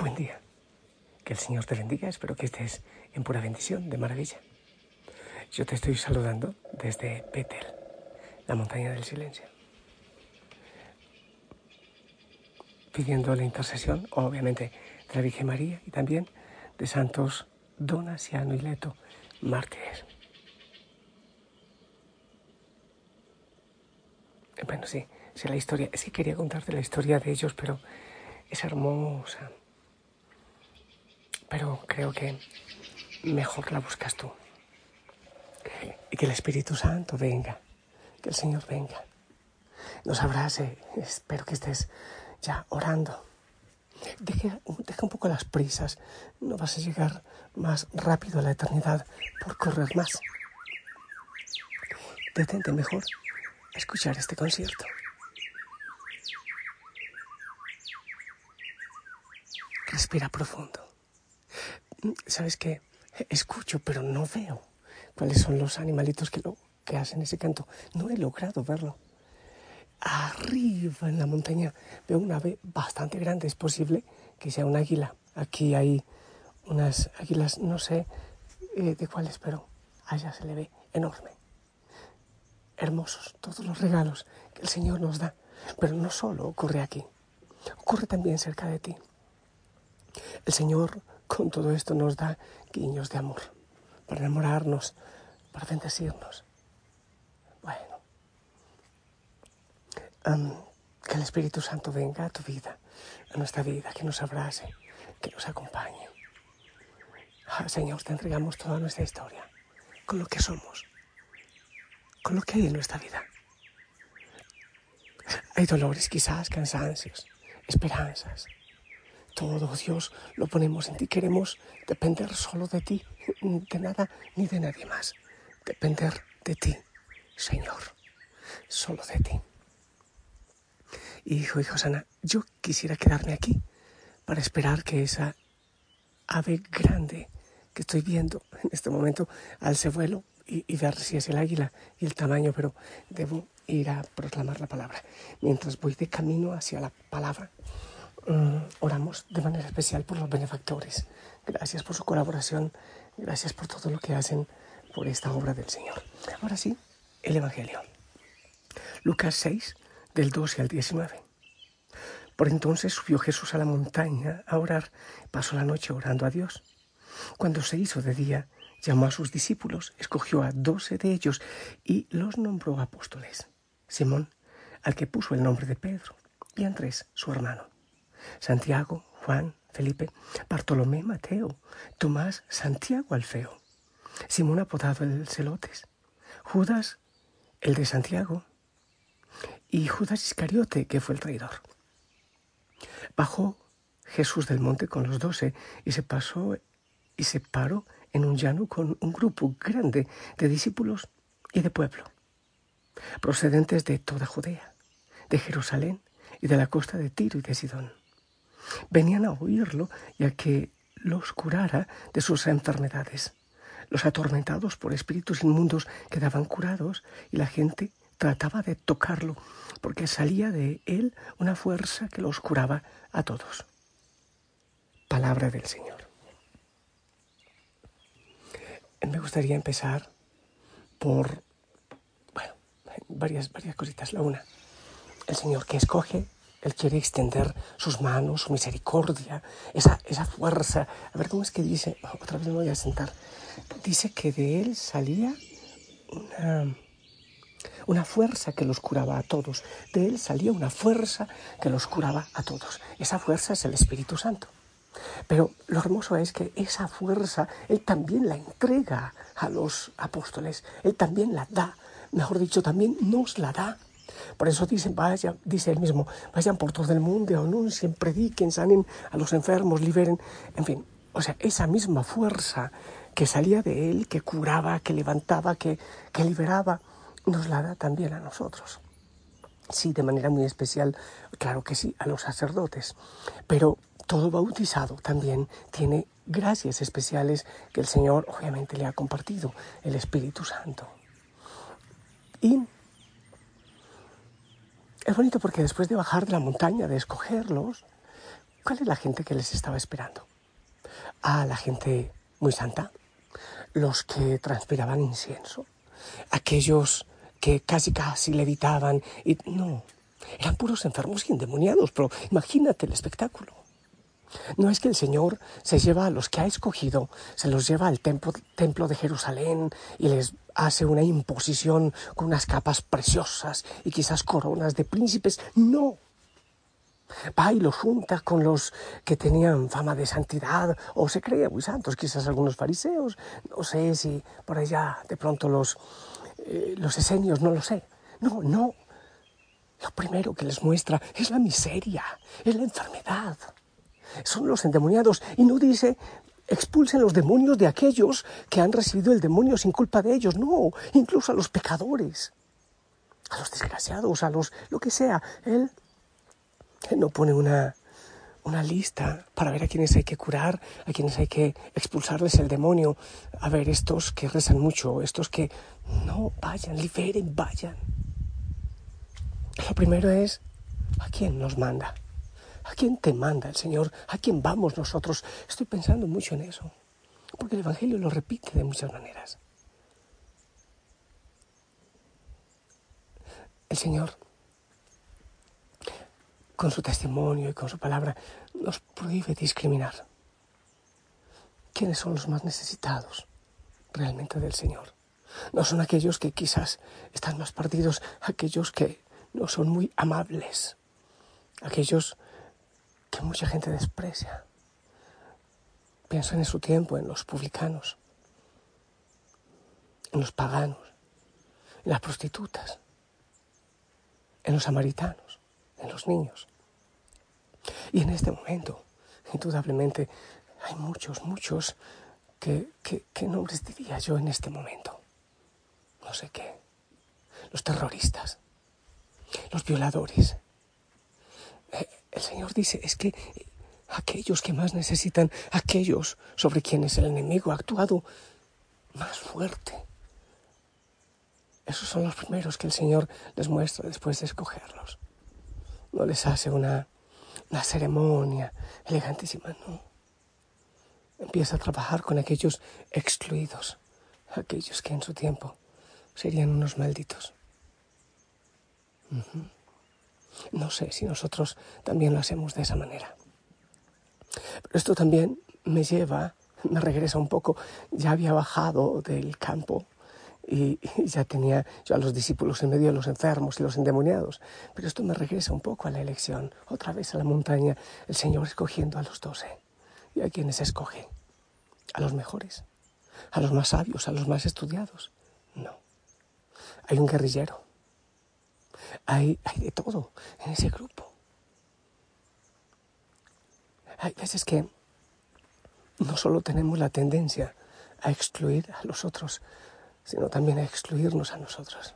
buen día. Que el Señor te bendiga. Espero que estés en pura bendición, de maravilla. Yo te estoy saludando desde Betel, la montaña del silencio. Pidiendo la intercesión, obviamente, de la Virgen María y también de santos Donasiano y Leto, mártires. Bueno, sí, sí, la historia. Sí quería contarte la historia de ellos, pero es hermosa. Pero creo que mejor la buscas tú. Y que el Espíritu Santo venga, que el Señor venga, nos abrace. Espero que estés ya orando. Deja, deja, un poco las prisas. No vas a llegar más rápido a la eternidad por correr más. Detente mejor escuchar este concierto. Respira profundo. ¿Sabes qué? Escucho, pero no veo cuáles son los animalitos que, lo, que hacen ese canto. No he logrado verlo. Arriba en la montaña veo una ave bastante grande. Es posible que sea un águila. Aquí hay unas águilas, no sé eh, de cuáles, pero allá se le ve enorme hermosos todos los regalos que el Señor nos da. Pero no solo ocurre aquí, ocurre también cerca de ti. El Señor con todo esto nos da guiños de amor, para enamorarnos, para bendecirnos. Bueno, que el Espíritu Santo venga a tu vida, a nuestra vida, que nos abrace, que nos acompañe. Ah, Señor, te entregamos toda nuestra historia, con lo que somos, con lo que hay en nuestra vida. Hay dolores quizás, cansancios, esperanzas. Todo, Dios, lo ponemos en ti. Queremos depender solo de ti, de nada ni de nadie más. Depender de ti, Señor, solo de ti. Hijo y Josana, yo quisiera quedarme aquí para esperar que esa ave grande que estoy viendo en este momento alce vuelo y, ver si es el águila y el tamaño, pero debo ir a proclamar la palabra. Mientras voy de camino hacia la palabra, oramos de manera especial por los benefactores. Gracias por su colaboración, gracias por todo lo que hacen por esta obra del Señor. Ahora sí, el Evangelio. Lucas 6, del 12 al 19. Por entonces subió Jesús a la montaña a orar, pasó la noche orando a Dios. Cuando se hizo de día, llamó a sus discípulos, escogió a doce de ellos y los nombró apóstoles. Simón, al que puso el nombre de Pedro, y Andrés, su hermano. Santiago, Juan, Felipe, Bartolomé, Mateo, Tomás, Santiago Alfeo, Simón apodado el Celotes, Judas, el de Santiago, y Judas Iscariote, que fue el traidor. Bajó Jesús del monte con los doce y se pasó y se paró en un llano con un grupo grande de discípulos y de pueblo, procedentes de toda Judea, de Jerusalén y de la costa de Tiro y de Sidón. Venían a oírlo y a que los curara de sus enfermedades. Los atormentados por espíritus inmundos quedaban curados y la gente trataba de tocarlo porque salía de él una fuerza que los curaba a todos. Palabra del Señor. me gustaría empezar por, bueno, varias, varias cositas. La una, el Señor que escoge, Él quiere extender sus manos, su misericordia, esa, esa fuerza. A ver, ¿cómo es que dice? Otra vez me voy a sentar. Dice que de Él salía una, una fuerza que los curaba a todos. De Él salía una fuerza que los curaba a todos. Esa fuerza es el Espíritu Santo. Pero lo hermoso es que esa fuerza Él también la entrega a los apóstoles, Él también la da, mejor dicho, también nos la da. Por eso dice, vaya, dice él mismo, vayan por todo el mundo, anuncien, prediquen, sanen a los enfermos, liberen, en fin, o sea, esa misma fuerza que salía de él, que curaba, que levantaba, que, que liberaba, nos la da también a nosotros. Sí, de manera muy especial, claro que sí, a los sacerdotes, pero todo bautizado también tiene gracias especiales que el Señor obviamente le ha compartido, el Espíritu Santo. Y es bonito porque después de bajar de la montaña, de escogerlos, ¿Cuál es la gente que les estaba esperando? A la gente muy santa, los que transpiraban incienso, aquellos que casi casi levitaban y no, eran puros enfermos y endemoniados, pero imagínate el espectáculo. No es que el Señor se lleva a los que ha escogido, se los lleva al templo, de Jerusalén y les hace una imposición con unas capas preciosas y quizás coronas de príncipes. No, va y los junta con los que tenían fama de santidad o se creían muy santos, quizás algunos fariseos, no sé si por allá de pronto los, eh, los esenios, no lo sé. No, no. Lo primero que les muestra es la miseria, es la enfermedad. Son los endemoniados y no dice expulsen los demonios de aquellos que han recibido el demonio sin culpa de ellos, no, incluso a los pecadores, a los desgraciados, a los lo que sea. Él no pone una, una lista para ver a quienes hay que curar, a quienes hay que expulsarles el demonio. A ver, estos que rezan mucho, estos que no, vayan, liberen, vayan. Lo primero es, ¿a quién nos manda? ¿A quién te manda el Señor? ¿A quién vamos nosotros? Estoy pensando mucho en eso, porque el Evangelio lo repite de muchas maneras. El Señor con su testimonio y con su palabra, nos prohíbe discriminar. ¿Quiénes son los más necesitados realmente del Señor? No son aquellos que quizás están más perdidos, aquellos que no son muy amables, aquellos que mucha gente desprecia. Pienso en su tiempo en los publicanos, en los paganos, en las prostitutas, en los samaritanos, en los niños. Y en este momento, indudablemente, hay muchos, muchos que, que, ¿qué nombres diría yo en este momento? No sé qué. Los terroristas, los violadores. Eh, el Señor dice, es que aquellos que más necesitan, aquellos sobre quienes el enemigo ha actuado más fuerte, esos son los primeros que el Señor les muestra después de escogerlos. No les hace una la ceremonia elegantísima, no. Empieza a trabajar con aquellos excluidos, aquellos que en su tiempo serían unos malditos. No sé si nosotros también lo hacemos de esa manera. Pero esto también me lleva, me regresa un poco, ya había bajado del campo y, ya tenía yo a los discípulos en medio de los enfermos y los endemoniados. Pero esto me regresa un poco a la elección, otra vez a la montaña, el Señor escogiendo a los doce. ¿Y a quienes escoge? A los mejores, a los más sabios, a los más estudiados. No. Hay un guerrillero. Hay, hay de todo en ese grupo. Hay veces que no solo tenemos la tendencia a excluir a los otros, sino también a excluirnos a nosotros.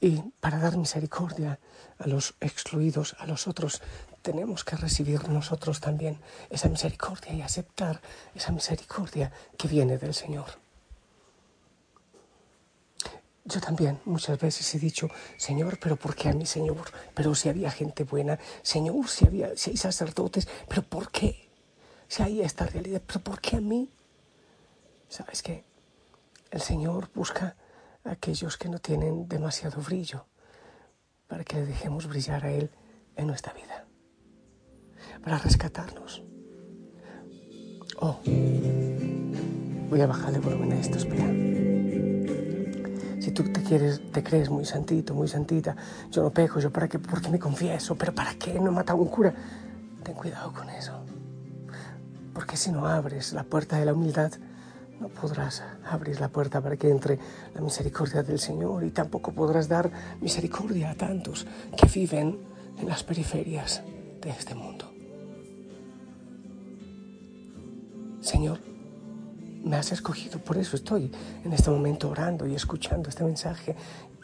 Y para dar misericordia a los excluidos, a los otros, tenemos que recibir nosotros también esa misericordia y aceptar esa misericordia que viene del Señor. Yo también muchas veces he dicho, Señor, pero ¿por qué a mí, Señor? Pero si había gente buena, Señor, si, había, si hay sacerdotes, pero ¿por qué? Si hay esta realidad, pero ¿por qué a mí? ¿Sabes qué? El Señor busca a aquellos que no tienen demasiado brillo para que le dejemos brillar a Él en nuestra vida, para rescatarnos. Oh, voy a bajarle volumen a esto, espera. Si tú te quieres, te crees muy santito, muy santita, yo no peco, yo para qué, porque me confieso, pero para qué no mata a un cura. Ten cuidado con eso, porque si no abres la puerta de la humildad, no podrás abrir la puerta para que entre la misericordia del Señor y tampoco podrás dar misericordia a tantos que viven en las periferias de este mundo. Señor, me has escogido, por eso estoy en este momento orando y escuchando este mensaje,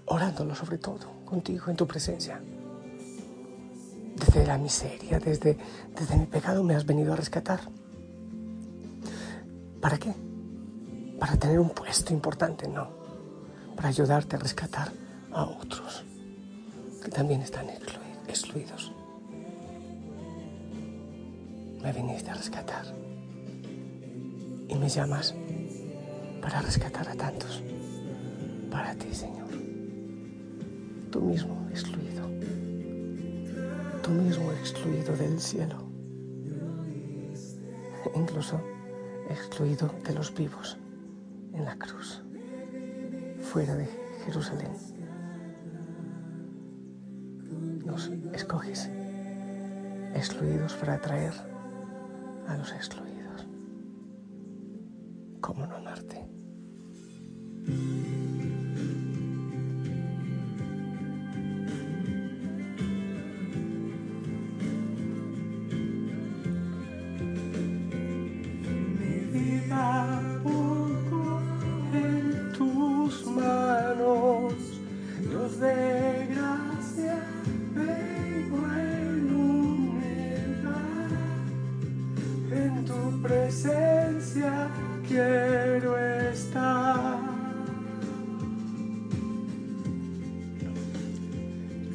orándolo sobre todo contigo en tu presencia. Desde la miseria, desde, desde mi pecado me has venido a rescatar. ¿Para qué? para tener un puesto importante, no, para ayudarte a rescatar a otros que también están excluidos. me viniste a rescatar. Y me llamas para rescatar a tantos. Para ti, Señor. Tú mismo excluido. Tú mismo excluido del cielo. Incluso excluido de los vivos en la cruz. Fuera de Jerusalén. Nos escoges excluidos para atraer a los excluidos. ¿Cómo no amarte?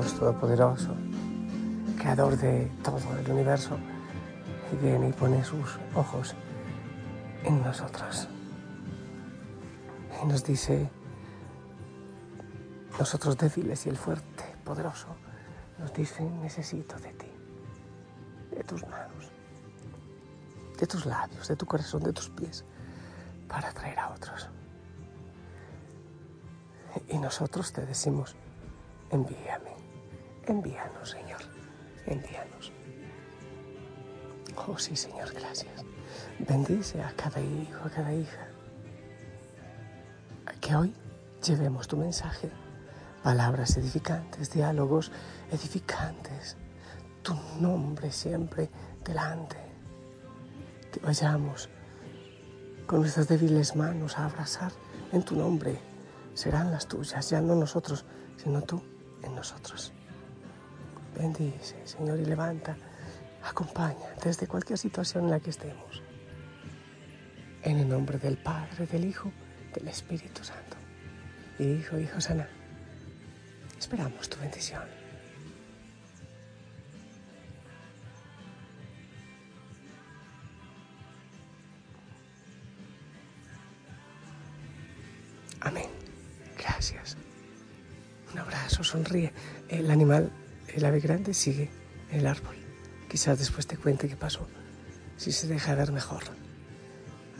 Dios todopoderoso, creador de todo el universo, y viene y pone sus ojos en nosotros. Y nos dice, nosotros débiles y el fuerte, poderoso, nos dice, necesito de ti, de tus manos, de tus labios, de tu corazón, de tus pies, para atraer a otros. Y nosotros te decimos, envíame, envíanos, Señor, envíanos. Oh sí, Señor, gracias. Bendice a cada hijo, a cada hija. Que hoy llevemos tu mensaje, palabras edificantes, diálogos edificantes, tu nombre siempre delante. Que vayamos con nuestras débiles manos a abrazar en tu nombre. Serán las tuyas, ya no nosotros, sino tú en nosotros. Bendice, Señor, y levanta, acompaña desde cualquier situación en la que estemos. En el nombre del Padre, del Hijo, del Espíritu Santo. Hijo, Hijo sana. Esperamos tu bendición. Amén. Gracias. Un abrazo, sonríe. El animal, el ave grande, sigue en el árbol. Quizás después te cuente qué pasó. Si se deja ver mejor.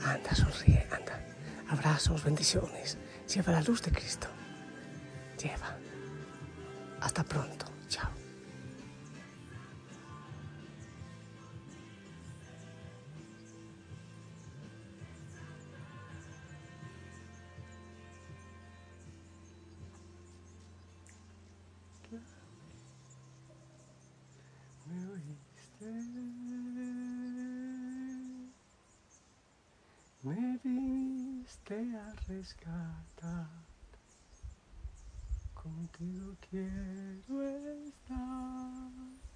Anda, sonríe, anda. Abrazos, bendiciones. Lleva la luz de Cristo. Lleva. Hasta pronto. Chao. Me viste a rescatar, contigo quiero estar.